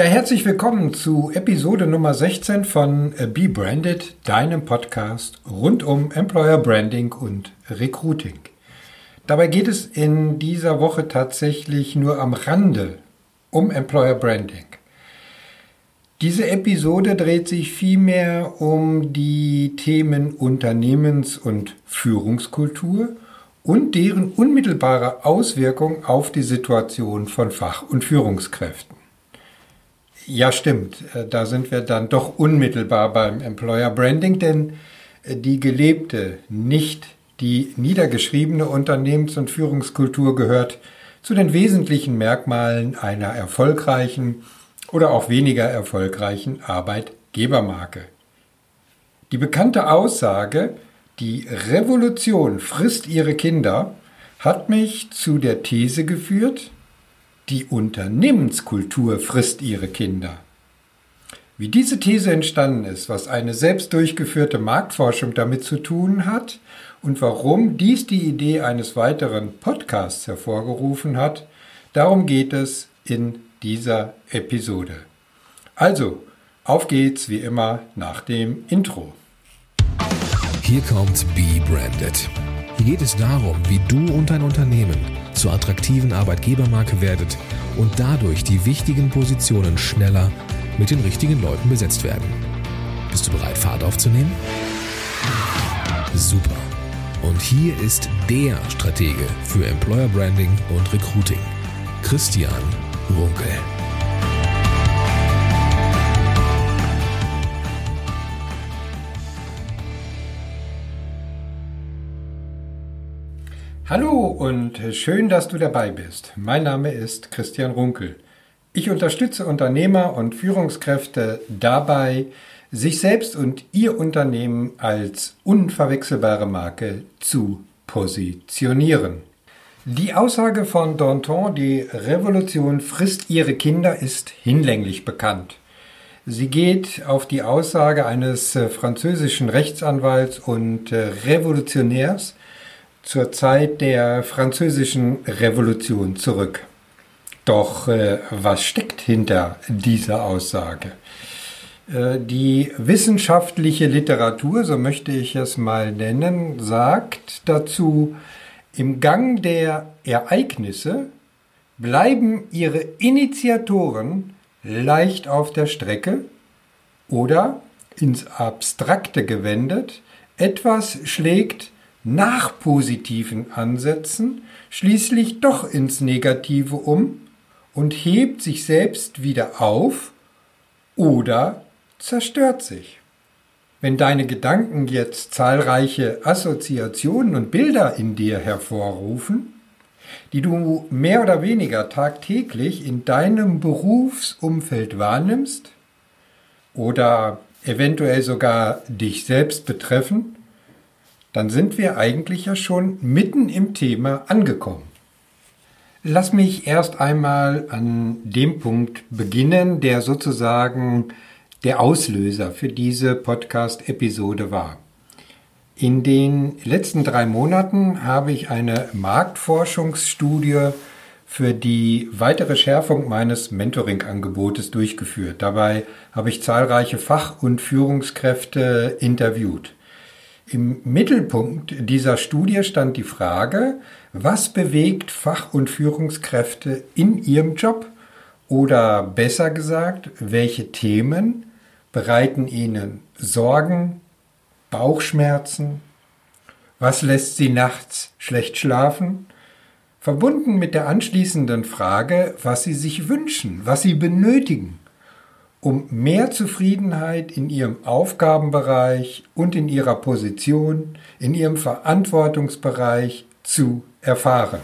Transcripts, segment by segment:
Ja, herzlich willkommen zu Episode Nummer 16 von äh, Be Branded, deinem Podcast rund um Employer Branding und Recruiting. Dabei geht es in dieser Woche tatsächlich nur am Rande um Employer Branding. Diese Episode dreht sich vielmehr um die Themen Unternehmens- und Führungskultur und deren unmittelbare Auswirkung auf die Situation von Fach- und Führungskräften. Ja, stimmt. Äh, da sind wir dann doch unmittelbar beim Employer Branding, denn äh, die gelebte, nicht die niedergeschriebene Unternehmens- und Führungskultur gehört zu den wesentlichen Merkmalen einer erfolgreichen oder auch weniger erfolgreichen Arbeitgebermarke. Die bekannte Aussage, die Revolution frisst ihre Kinder, hat mich zu der These geführt, die Unternehmenskultur frisst ihre Kinder. Wie diese These entstanden ist, was eine selbst durchgeführte Marktforschung damit zu tun hat und warum dies die Idee eines weiteren Podcasts hervorgerufen hat, darum geht es in dieser Episode. Also, auf geht's wie immer nach dem Intro. Hier kommt Be Branded. Hier geht es darum, wie du und dein Unternehmen zur attraktiven Arbeitgebermarke werdet und dadurch die wichtigen Positionen schneller mit den richtigen Leuten besetzt werden. Bist du bereit, Fahrt aufzunehmen? Super. Und hier ist der Stratege für Employer Branding und Recruiting, Christian Runkel. Hallo und schön, dass du dabei bist. Mein Name ist Christian Runkel. Ich unterstütze Unternehmer und Führungskräfte dabei, sich selbst und ihr Unternehmen als unverwechselbare Marke zu positionieren. Die Aussage von Danton, die Revolution frisst ihre Kinder, ist hinlänglich bekannt. Sie geht auf die Aussage eines französischen Rechtsanwalts und Revolutionärs, zur Zeit der französischen Revolution zurück. Doch äh, was steckt hinter dieser Aussage? Äh, die wissenschaftliche Literatur, so möchte ich es mal nennen, sagt dazu, im Gang der Ereignisse bleiben ihre Initiatoren leicht auf der Strecke oder ins Abstrakte gewendet, etwas schlägt nach positiven Ansätzen schließlich doch ins Negative um und hebt sich selbst wieder auf oder zerstört sich. Wenn deine Gedanken jetzt zahlreiche Assoziationen und Bilder in dir hervorrufen, die du mehr oder weniger tagtäglich in deinem Berufsumfeld wahrnimmst oder eventuell sogar dich selbst betreffen, dann sind wir eigentlich ja schon mitten im Thema angekommen. Lass mich erst einmal an dem Punkt beginnen, der sozusagen der Auslöser für diese Podcast-Episode war. In den letzten drei Monaten habe ich eine Marktforschungsstudie für die weitere Schärfung meines Mentoring-Angebotes durchgeführt. Dabei habe ich zahlreiche Fach- und Führungskräfte interviewt. Im Mittelpunkt dieser Studie stand die Frage, was bewegt Fach- und Führungskräfte in ihrem Job? Oder besser gesagt, welche Themen bereiten ihnen Sorgen, Bauchschmerzen? Was lässt sie nachts schlecht schlafen? Verbunden mit der anschließenden Frage, was sie sich wünschen, was sie benötigen um mehr Zufriedenheit in ihrem Aufgabenbereich und in ihrer Position, in ihrem Verantwortungsbereich zu erfahren.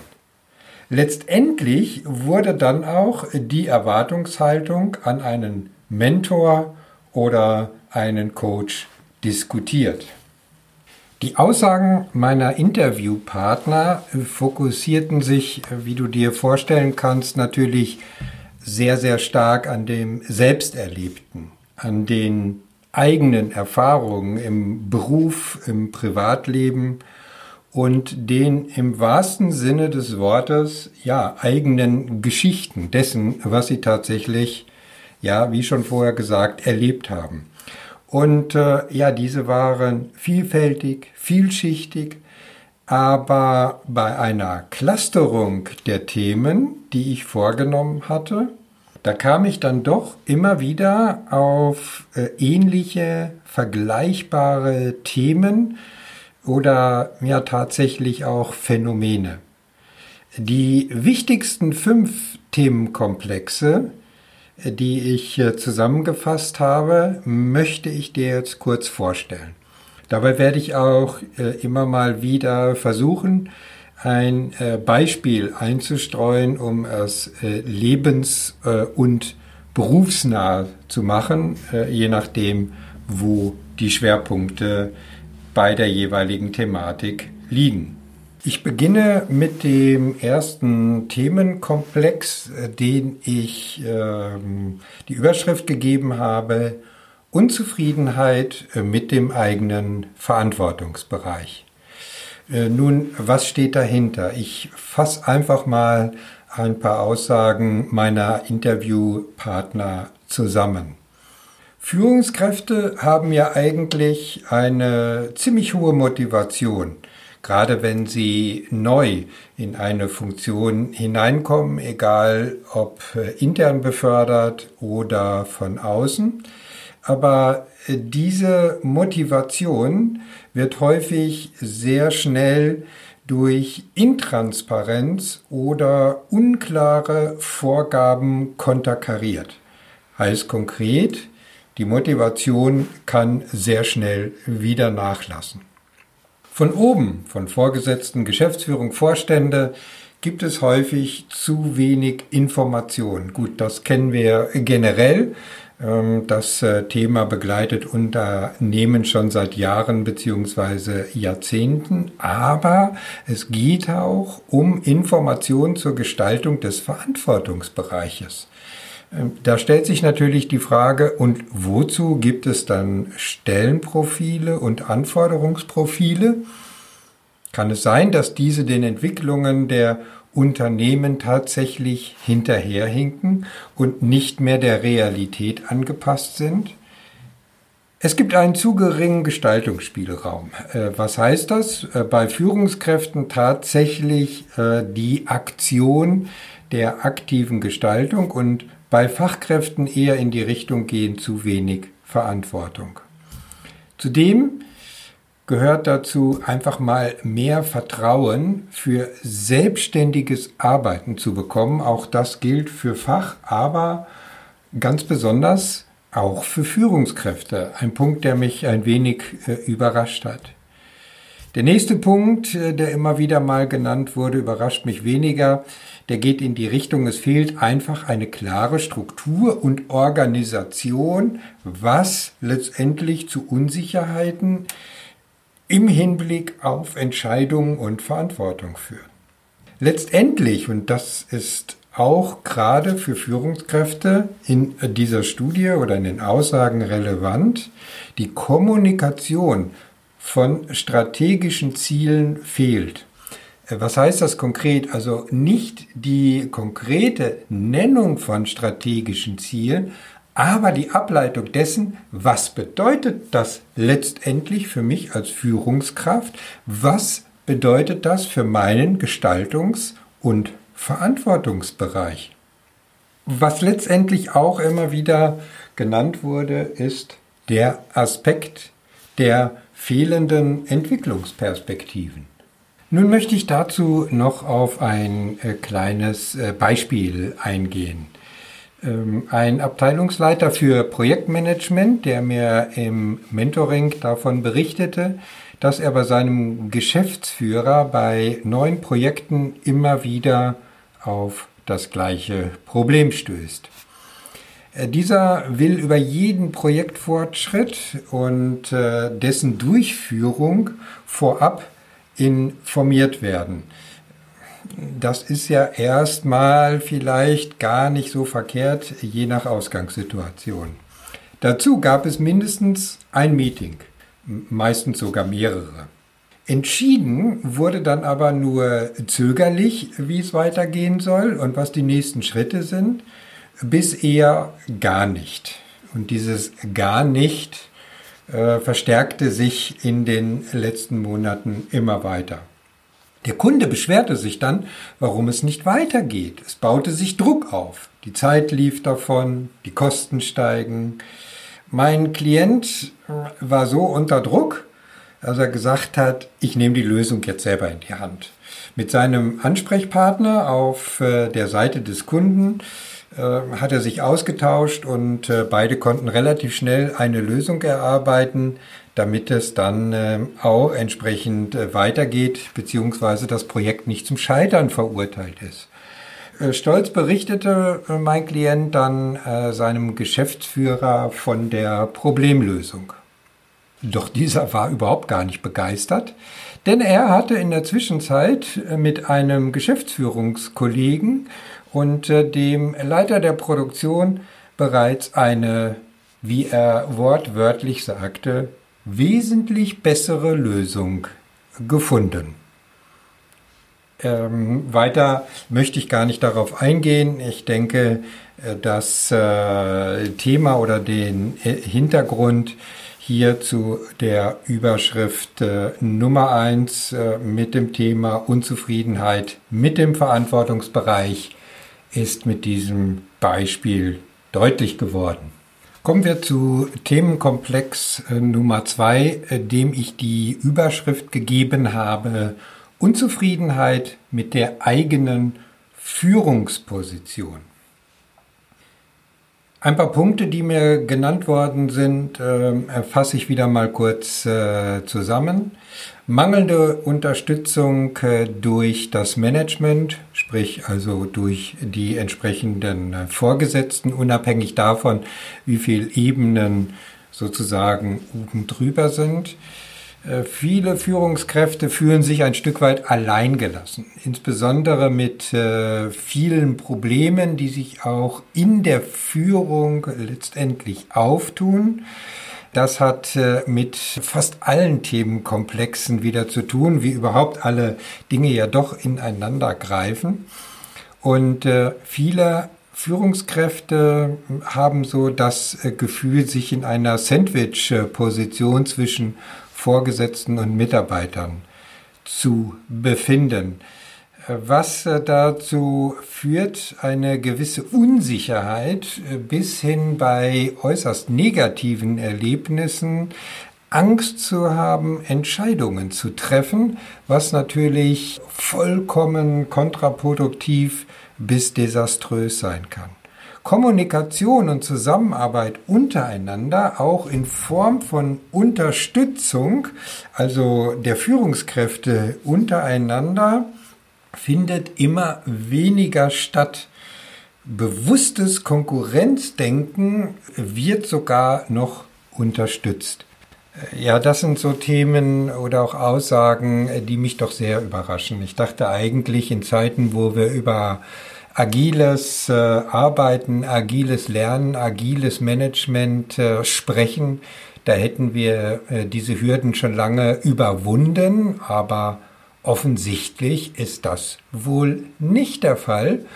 Letztendlich wurde dann auch die Erwartungshaltung an einen Mentor oder einen Coach diskutiert. Die Aussagen meiner Interviewpartner fokussierten sich, wie du dir vorstellen kannst, natürlich sehr, sehr stark an dem Selbsterlebten, an den eigenen Erfahrungen im Beruf, im Privatleben und den im wahrsten Sinne des Wortes, ja, eigenen Geschichten dessen, was sie tatsächlich ja, wie schon vorher gesagt, erlebt haben. Und äh, ja, diese waren vielfältig, vielschichtig, aber bei einer Clusterung der Themen, die ich vorgenommen hatte, da kam ich dann doch immer wieder auf äh, ähnliche, vergleichbare Themen oder ja tatsächlich auch Phänomene. Die wichtigsten fünf Themenkomplexe, die ich äh, zusammengefasst habe, möchte ich dir jetzt kurz vorstellen. Dabei werde ich auch äh, immer mal wieder versuchen, ein äh, Beispiel einzustreuen, um es lebens- und berufsnah zu machen, je nachdem, wo die Schwerpunkte bei der jeweiligen Thematik liegen. Ich beginne mit dem ersten Themenkomplex, äh, den ich ähm, die Überschrift gegeben habe, Unzufriedenheit äh, mit dem eigenen Verantwortungsbereich. Äh, nun, was steht dahinter? Ich fasse einfach mal ein paar Aussagen meiner Interviewpartner zusammen. Führungskräfte haben ja eigentlich eine ziemlich hohe Motivation gerade wenn sie neu in eine Funktion hineinkommen, egal ob äh, intern befördert oder von außen. Aber äh, diese Motivation wird häufig sehr schnell durch Intransparenz oder unklare Vorgaben konterkariert. Heißt konkret, die Motivation kann sehr schnell wieder nachlassen. Von oben, von Vorgesetzten, Geschäftsführung, Vorstände, gibt es häufig zu wenig Information. Gut, das kennen wir generell. Ähm, das äh, Thema begleitet Unternehmen schon seit Jahren beziehungsweise Jahrzehnten, aber es geht auch um Informationen zur Gestaltung des Verantwortungsbereiches. Ähm, da stellt sich natürlich die Frage, und wozu gibt es dann Stellenprofile und Anforderungsprofile? Kann es sein, dass diese den Entwicklungen der Unternehmen tatsächlich hinterherhinken und nicht mehr der Realität angepasst sind? Es gibt einen zu geringen Gestaltungsspielraum. Äh, was heißt das? Äh, bei Führungskräften tatsächlich äh, die Aktion der aktiven Gestaltung und bei Fachkräften eher in die Richtung gehen zu wenig Verantwortung. Zudem gehört dazu einfach mal mehr Vertrauen für selbstständiges Arbeiten zu bekommen. Auch das gilt für Fach, aber ganz besonders auch für Führungskräfte. Ein Punkt, der mich ein wenig äh, überrascht hat. Der nächste Punkt, äh, der immer wieder mal genannt wurde, überrascht mich weniger. Der geht in die Richtung, es fehlt einfach eine klare Struktur und Organisation, was letztendlich zu Unsicherheiten im Hinblick auf Entscheidungen und Verantwortung führt. Letztendlich, und das ist auch gerade für Führungskräfte in dieser Studie oder in den Aussagen relevant, die Kommunikation von strategischen Zielen fehlt. Was heißt das konkret? Also nicht die konkrete Nennung von strategischen Zielen, aber die Ableitung dessen, was bedeutet das letztendlich für mich als Führungskraft? Was bedeutet das für meinen Gestaltungs- und Verantwortungsbereich? Was letztendlich auch immer wieder genannt wurde, ist der Aspekt der fehlenden Entwicklungsperspektiven. Nun möchte ich dazu noch auf ein äh, kleines äh, Beispiel eingehen. Ähm, ein Abteilungsleiter für Projektmanagement, der mir im Mentoring davon berichtete, dass er bei seinem Geschäftsführer bei neuen Projekten immer wieder auf das gleiche Problem stößt. Äh, dieser will über jeden Projektfortschritt und äh, dessen Durchführung vorab informiert werden. Das ist ja erstmal vielleicht gar nicht so verkehrt, je nach Ausgangssituation. Dazu gab es mindestens ein Meeting, meistens sogar mehrere. Entschieden wurde dann aber nur zögerlich, wie es weitergehen soll und was die nächsten Schritte sind bis eher gar nicht. Und dieses gar nicht äh, verstärkte sich in den letzten Monaten immer weiter. Der Kunde beschwerte sich dann, warum es nicht weitergeht. Es baute sich Druck auf. Die Zeit lief davon, die Kosten steigen. Mein Klient war so unter Druck, dass er gesagt hat, ich nehme die Lösung jetzt selber in die Hand. Mit seinem Ansprechpartner auf äh, der Seite des Kunden äh, hat er sich ausgetauscht und äh, beide konnten relativ schnell eine Lösung erarbeiten, damit es dann äh, auch entsprechend weitergeht, beziehungsweise das Projekt nicht zum Scheitern verurteilt ist. Stolz berichtete mein Klient dann seinem Geschäftsführer von der Problemlösung. Doch dieser war überhaupt gar nicht begeistert, denn er hatte in der Zwischenzeit mit einem Geschäftsführungskollegen und äh, dem Leiter der Produktion bereits eine, wie er wortwörtlich sagte, wesentlich bessere Lösung gefunden. Ähm, weiter möchte ich gar nicht darauf eingehen. Ich denke, äh, das äh, Thema oder den äh, Hintergrund hier zu der Überschrift äh, Nummer eins äh, mit dem Thema Unzufriedenheit mit dem Verantwortungsbereich ist mit diesem Beispiel deutlich geworden. Kommen wir zu Themenkomplex äh, Nummer zwei, äh, dem ich die Überschrift gegeben habe, Unzufriedenheit mit der eigenen Führungsposition. Ein paar Punkte, die mir genannt worden sind, äh, fasse ich wieder mal kurz äh, zusammen. Mangelnde Unterstützung äh, durch das Management, sprich also durch die entsprechenden äh, Vorgesetzten, unabhängig davon, wie viele Ebenen sozusagen oben drüber sind. Äh, viele Führungskräfte fühlen sich ein Stück weit alleingelassen, insbesondere mit vielen Problemen, die sich auch in der Führung letztendlich auftun. Das hat äh, mit fast allen Themenkomplexen wieder zu tun, wie überhaupt alle Dinge ja doch ineinander greifen. Und äh, viele Führungskräfte haben so das äh, Gefühl, sich in einer Sandwich-Position zwischen Vorgesetzten und Mitarbeitern zu befinden was äh, dazu führt, eine gewisse Unsicherheit äh, bis hin bei äußerst negativen Erlebnissen, Angst zu haben, Entscheidungen zu treffen, was natürlich vollkommen kontraproduktiv bis desaströs sein kann. Kommunikation und Zusammenarbeit untereinander, auch in Form von Unterstützung, also der Führungskräfte untereinander, findet immer weniger statt. Bewusstes Konkurrenzdenken wird sogar noch unterstützt. Ja, das sind so Themen oder auch Aussagen, die mich doch sehr überraschen. Ich dachte eigentlich in Zeiten, wo wir über agiles äh, Arbeiten, agiles Lernen, agiles Management äh, sprechen, da hätten wir äh, diese Hürden schon lange überwunden, aber Offensichtlich ist das wohl nicht der Fall.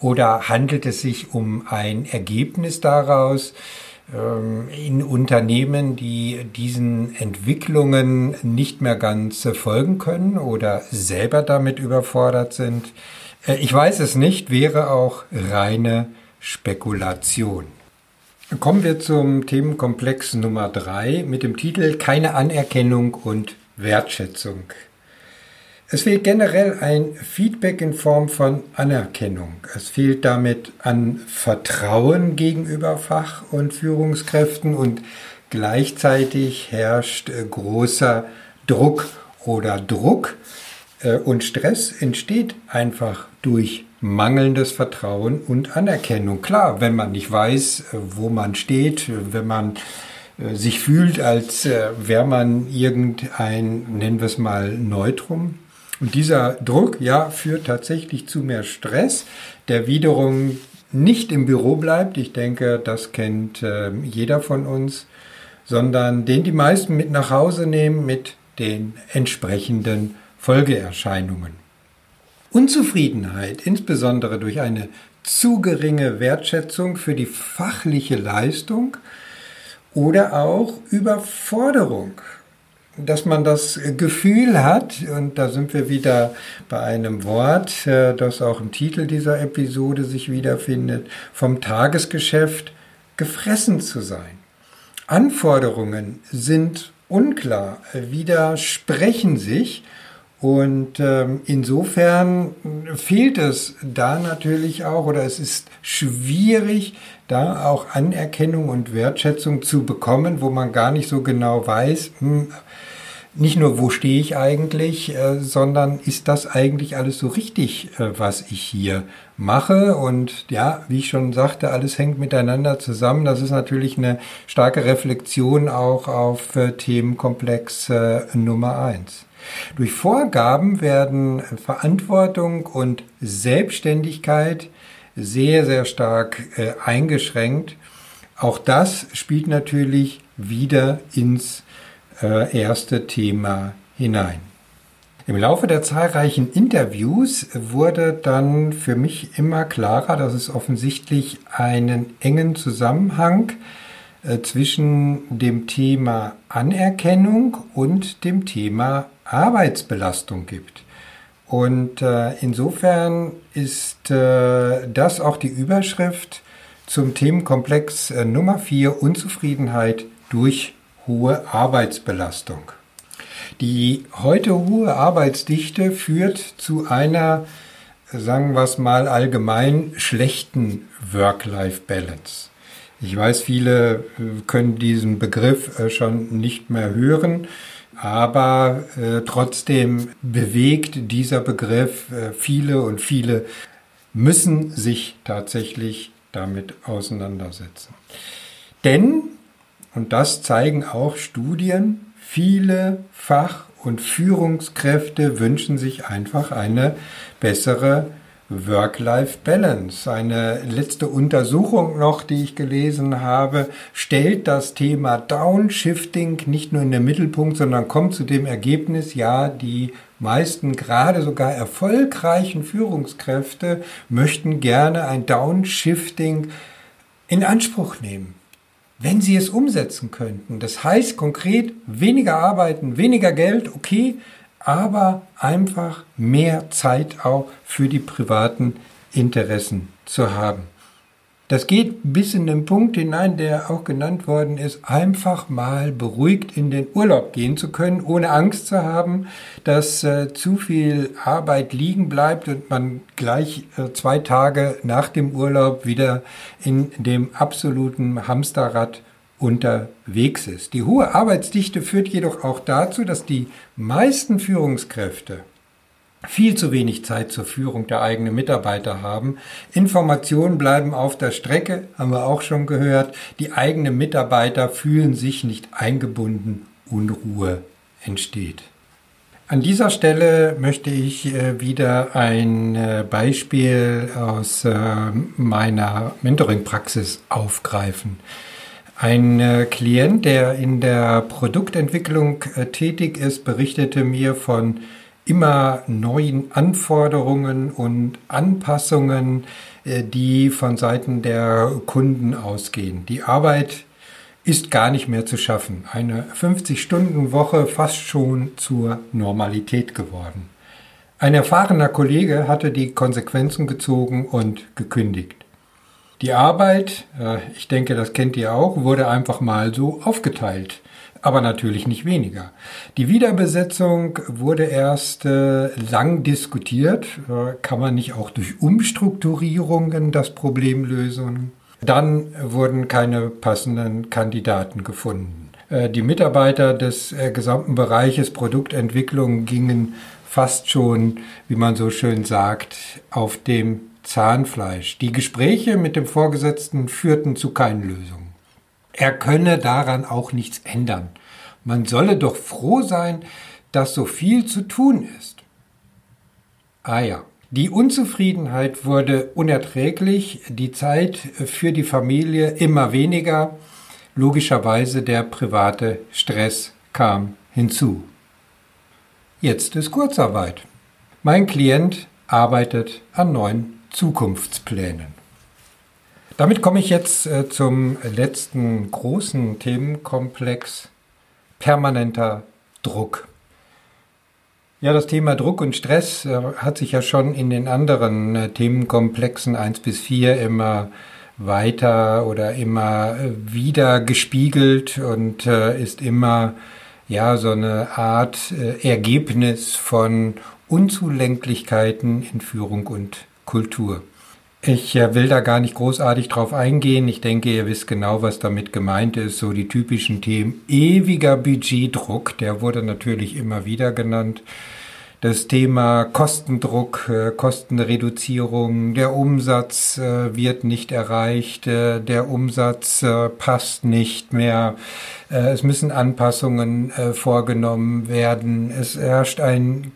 Oder handelt es sich um ein Ergebnis daraus ähm, in Unternehmen, die diesen Entwicklungen nicht mehr ganz folgen können oder selber damit überfordert sind? Äh, ich weiß es nicht, wäre auch reine Spekulation. Kommen wir zum Themenkomplex Nummer drei mit dem Titel Keine Anerkennung und Wertschätzung. Es fehlt generell ein Feedback in Form von Anerkennung. Es fehlt damit an Vertrauen gegenüber Fach- und Führungskräften und gleichzeitig herrscht äh, großer Druck oder Druck und Stress entsteht einfach durch mangelndes Vertrauen und Anerkennung. Klar, wenn man nicht weiß, äh, wo man steht, wenn man sich fühlt, als wäre man irgendein, nennen wir es mal, Neutrum, und dieser Druck, ja, führt tatsächlich zu mehr Stress, der wiederum nicht im Büro bleibt. Ich denke, das kennt äh, jeder von uns, sondern den die meisten mit nach Hause nehmen mit den entsprechenden Folgeerscheinungen. Unzufriedenheit, insbesondere durch eine zu geringe Wertschätzung für die fachliche Leistung oder auch Überforderung. Dass man das Gefühl hat, und da sind wir wieder bei einem Wort, äh, das auch im Titel dieser Episode sich wiederfindet, vom Tagesgeschäft gefressen zu sein. Anforderungen sind unklar, widersprechen sich und ähm, insofern fehlt es da natürlich auch, oder es ist schwierig, da auch Anerkennung und Wertschätzung zu bekommen, wo man gar nicht so genau weiß, hm, nicht nur, wo stehe ich eigentlich, äh, sondern ist das eigentlich alles so richtig, äh, was ich hier mache? Und ja, wie ich schon sagte, alles hängt miteinander zusammen. Das ist natürlich eine starke Reflexion auch auf äh, Themenkomplex äh, Nummer eins. Durch Vorgaben werden Verantwortung und Selbstständigkeit sehr, sehr stark äh, eingeschränkt. Auch das spielt natürlich wieder ins äh, erste Thema hinein. Im Laufe der zahlreichen Interviews wurde dann für mich immer klarer, dass es offensichtlich einen engen Zusammenhang äh, zwischen dem Thema Anerkennung und dem Thema Arbeitsbelastung gibt. Und äh, insofern ist äh, das auch die Überschrift zum Themenkomplex äh, Nummer 4 Unzufriedenheit durch hohe Arbeitsbelastung. Die heute hohe Arbeitsdichte führt zu einer, sagen wir es mal allgemein, schlechten Work-Life-Balance. Ich weiß, viele äh, können diesen Begriff äh, schon nicht mehr hören. Aber äh, trotzdem bewegt dieser Begriff viele und viele müssen sich tatsächlich damit auseinandersetzen. Denn, und das zeigen auch Studien, viele Fach- und Führungskräfte wünschen sich einfach eine bessere Work-Life-Balance. Eine letzte Untersuchung noch, die ich gelesen habe, stellt das Thema Downshifting nicht nur in den Mittelpunkt, sondern kommt zu dem Ergebnis, ja, die meisten, gerade sogar erfolgreichen Führungskräfte möchten gerne ein Downshifting in Anspruch nehmen. Wenn sie es umsetzen könnten, das heißt konkret weniger arbeiten, weniger Geld, okay, aber einfach mehr Zeit auch für die privaten Interessen zu haben. Das geht bis in den Punkt hinein, der auch genannt worden ist, einfach mal beruhigt in den Urlaub gehen zu können, ohne Angst zu haben, dass äh, zu viel Arbeit liegen bleibt und man gleich äh, zwei Tage nach dem Urlaub wieder in dem absoluten Hamsterrad unterwegs ist. Die hohe Arbeitsdichte führt jedoch auch dazu, dass die meisten Führungskräfte viel zu wenig Zeit zur Führung der eigenen Mitarbeiter haben. Informationen bleiben auf der Strecke, haben wir auch schon gehört. Die eigenen Mitarbeiter fühlen sich nicht eingebunden, Unruhe entsteht. An dieser Stelle möchte ich äh, wieder ein äh, Beispiel aus äh, meiner Mentoring-Praxis aufgreifen. Ein äh, Klient, der in der Produktentwicklung äh, tätig ist, berichtete mir von immer neuen Anforderungen und Anpassungen, äh, die von Seiten der Kunden ausgehen. Die Arbeit ist gar nicht mehr zu schaffen. Eine 50-Stunden-Woche fast schon zur Normalität geworden. Ein erfahrener Kollege hatte die Konsequenzen gezogen und gekündigt. Die Arbeit, äh, ich denke, das kennt ihr auch, wurde einfach mal so aufgeteilt, aber natürlich nicht weniger. Die Wiederbesetzung wurde erst äh, lang diskutiert. Äh, kann man nicht auch durch Umstrukturierungen das Problem lösen? Dann wurden keine passenden Kandidaten gefunden. Die Mitarbeiter des gesamten Bereiches Produktentwicklung gingen fast schon, wie man so schön sagt, auf dem Zahnfleisch. Die Gespräche mit dem Vorgesetzten führten zu keinen Lösungen. Er könne daran auch nichts ändern. Man solle doch froh sein, dass so viel zu tun ist. Ah ja. Die Unzufriedenheit wurde unerträglich, die Zeit für die Familie immer weniger, logischerweise der private Stress kam hinzu. Jetzt ist Kurzarbeit. Mein Klient arbeitet an neuen Zukunftsplänen. Damit komme ich jetzt äh, zum letzten großen Themenkomplex permanenter Druck. Ja, das Thema Druck und Stress äh, hat sich ja schon in den anderen äh, Themenkomplexen 1 bis 4 immer weiter oder immer wieder gespiegelt und ist immer ja so eine Art Ergebnis von Unzulänglichkeiten in Führung und Kultur. Ich äh, will da gar nicht großartig drauf eingehen. Ich denke, ihr wisst genau, was damit gemeint ist. So die typischen Themen. Ewiger Budgetdruck, der wurde natürlich immer wieder genannt das Thema Kostendruck, äh, Kostenreduzierung, der Umsatz äh, wird nicht erreicht, äh, der Umsatz passt nicht mehr, es müssen Anpassungen vorgenommen werden, es herrscht ein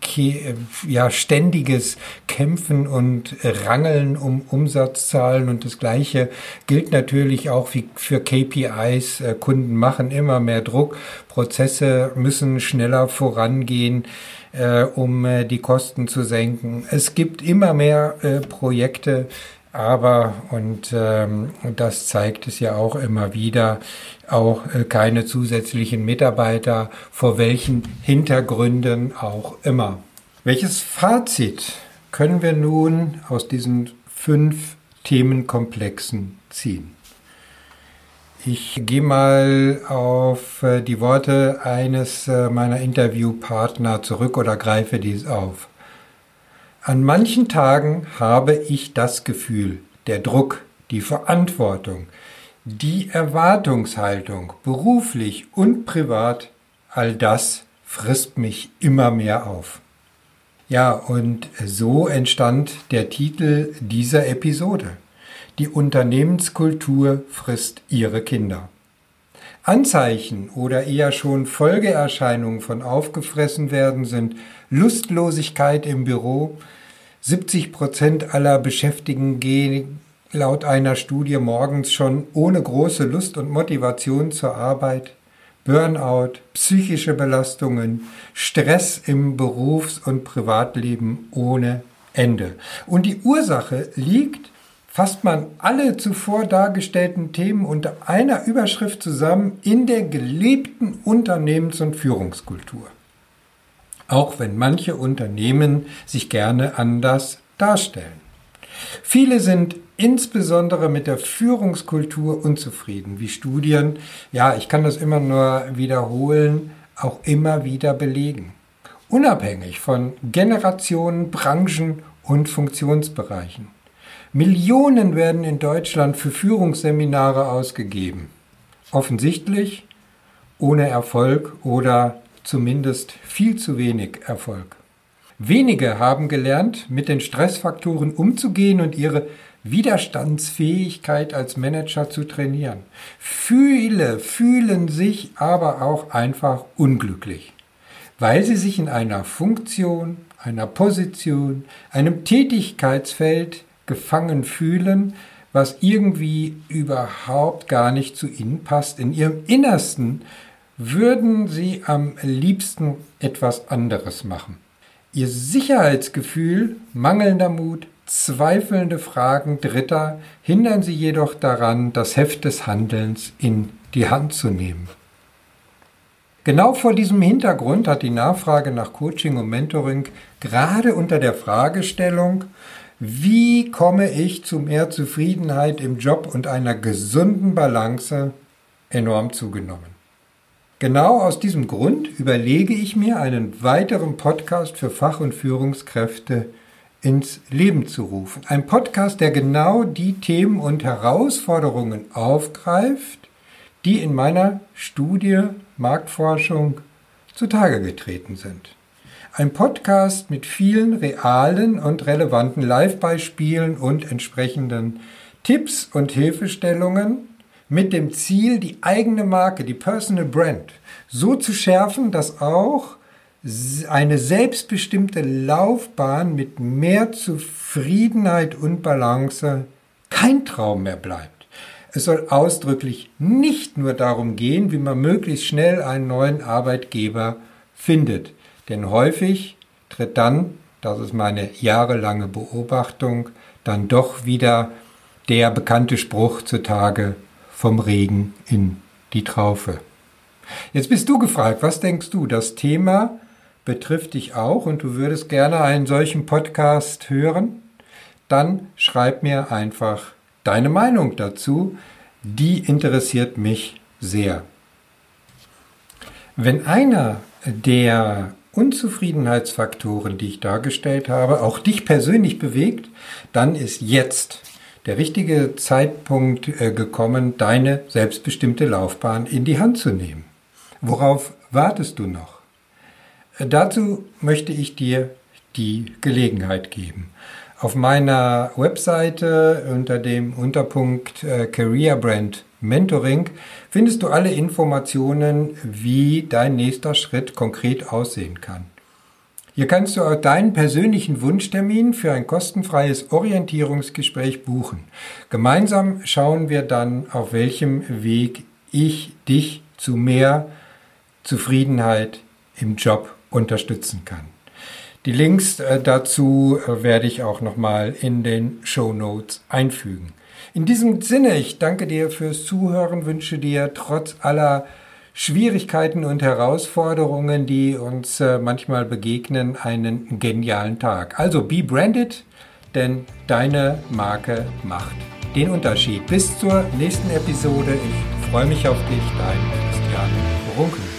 ja, ständiges Kämpfen und Rangeln um Umsatzzahlen. Und das Gleiche gilt natürlich auch für KPIs. Kunden machen immer mehr Druck, Prozesse müssen schneller vorangehen äh, um äh, die Kosten zu senken. Es gibt immer mehr äh, Projekte, aber, und ähm, das zeigt es ja auch immer wieder, auch äh, keine zusätzlichen Mitarbeiter, vor welchen Hintergründen auch immer. Welches Fazit können wir nun aus diesen fünf Themenkomplexen ziehen? Ich gehe mal auf äh, die Worte eines äh, meiner Interviewpartner zurück oder greife dies auf. An manchen Tagen habe ich das Gefühl, der Druck, die Verantwortung, die Erwartungshaltung, beruflich und privat, all das frisst mich immer mehr auf. Ja, und so entstand der Titel dieser Episode. Die Unternehmenskultur frisst ihre Kinder. Anzeichen oder eher schon Folgeerscheinungen von aufgefressen werden sind Lustlosigkeit im Büro. 70 Prozent aller Beschäftigten gehen laut einer Studie morgens schon ohne große Lust und Motivation zur Arbeit. Burnout, psychische Belastungen, Stress im Berufs- und Privatleben ohne Ende. Und die Ursache liegt fasst man alle zuvor dargestellten Themen unter einer Überschrift zusammen in der gelebten Unternehmens- und Führungskultur. Auch wenn manche Unternehmen sich gerne anders darstellen. Viele sind insbesondere mit der Führungskultur unzufrieden, wie Studien, ja, ich kann das immer nur wiederholen, auch immer wieder belegen. Unabhängig von Generationen, Branchen und Funktionsbereichen. Millionen werden in Deutschland für Führungsseminare ausgegeben. Offensichtlich ohne Erfolg oder zumindest viel zu wenig Erfolg. Wenige haben gelernt, mit den Stressfaktoren umzugehen und ihre Widerstandsfähigkeit als Manager zu trainieren. Viele fühlen sich aber auch einfach unglücklich, weil sie sich in einer Funktion, einer Position, einem Tätigkeitsfeld gefangen fühlen, was irgendwie überhaupt gar nicht zu ihnen passt. In ihrem Innersten würden sie am liebsten etwas anderes machen. Ihr Sicherheitsgefühl, mangelnder Mut, zweifelnde Fragen Dritter hindern sie jedoch daran, das Heft des Handelns in die Hand zu nehmen. Genau vor diesem Hintergrund hat die Nachfrage nach Coaching und Mentoring gerade unter der Fragestellung, wie komme ich zu mehr Zufriedenheit im Job und einer gesunden Balance enorm zugenommen? Genau aus diesem Grund überlege ich mir, einen weiteren Podcast für Fach- und Führungskräfte ins Leben zu rufen. Ein Podcast, der genau die Themen und Herausforderungen aufgreift, die in meiner Studie Marktforschung zutage getreten sind. Ein Podcast mit vielen realen und relevanten Live-Beispielen und entsprechenden Tipps und Hilfestellungen mit dem Ziel, die eigene Marke, die Personal Brand, so zu schärfen, dass auch eine selbstbestimmte Laufbahn mit mehr Zufriedenheit und Balance kein Traum mehr bleibt. Es soll ausdrücklich nicht nur darum gehen, wie man möglichst schnell einen neuen Arbeitgeber findet. Denn häufig tritt dann, das ist meine jahrelange Beobachtung, dann doch wieder der bekannte Spruch zutage vom Regen in die Traufe. Jetzt bist du gefragt, was denkst du? Das Thema betrifft dich auch und du würdest gerne einen solchen Podcast hören? Dann schreib mir einfach deine Meinung dazu. Die interessiert mich sehr. Wenn einer der Unzufriedenheitsfaktoren, die ich dargestellt habe, auch dich persönlich bewegt, dann ist jetzt der richtige Zeitpunkt äh, gekommen, deine selbstbestimmte Laufbahn in die Hand zu nehmen. Worauf wartest du noch? Äh, dazu möchte ich dir die Gelegenheit geben. Auf meiner Webseite unter dem Unterpunkt äh, Career Brand Mentoring findest du alle Informationen, wie dein nächster Schritt konkret aussehen kann. Hier kannst du auch deinen persönlichen Wunschtermin für ein kostenfreies Orientierungsgespräch buchen. Gemeinsam schauen wir dann, auf welchem Weg ich dich zu mehr Zufriedenheit im Job unterstützen kann. Die Links äh, dazu äh, werde ich auch nochmal in den Show Notes einfügen. In diesem Sinne, ich danke dir fürs Zuhören, wünsche dir trotz aller Schwierigkeiten und Herausforderungen, die uns äh, manchmal begegnen, einen genialen Tag. Also be branded, denn deine Marke macht den Unterschied. Bis zur nächsten Episode. Ich freue mich auf dich, dein Christian Runkel.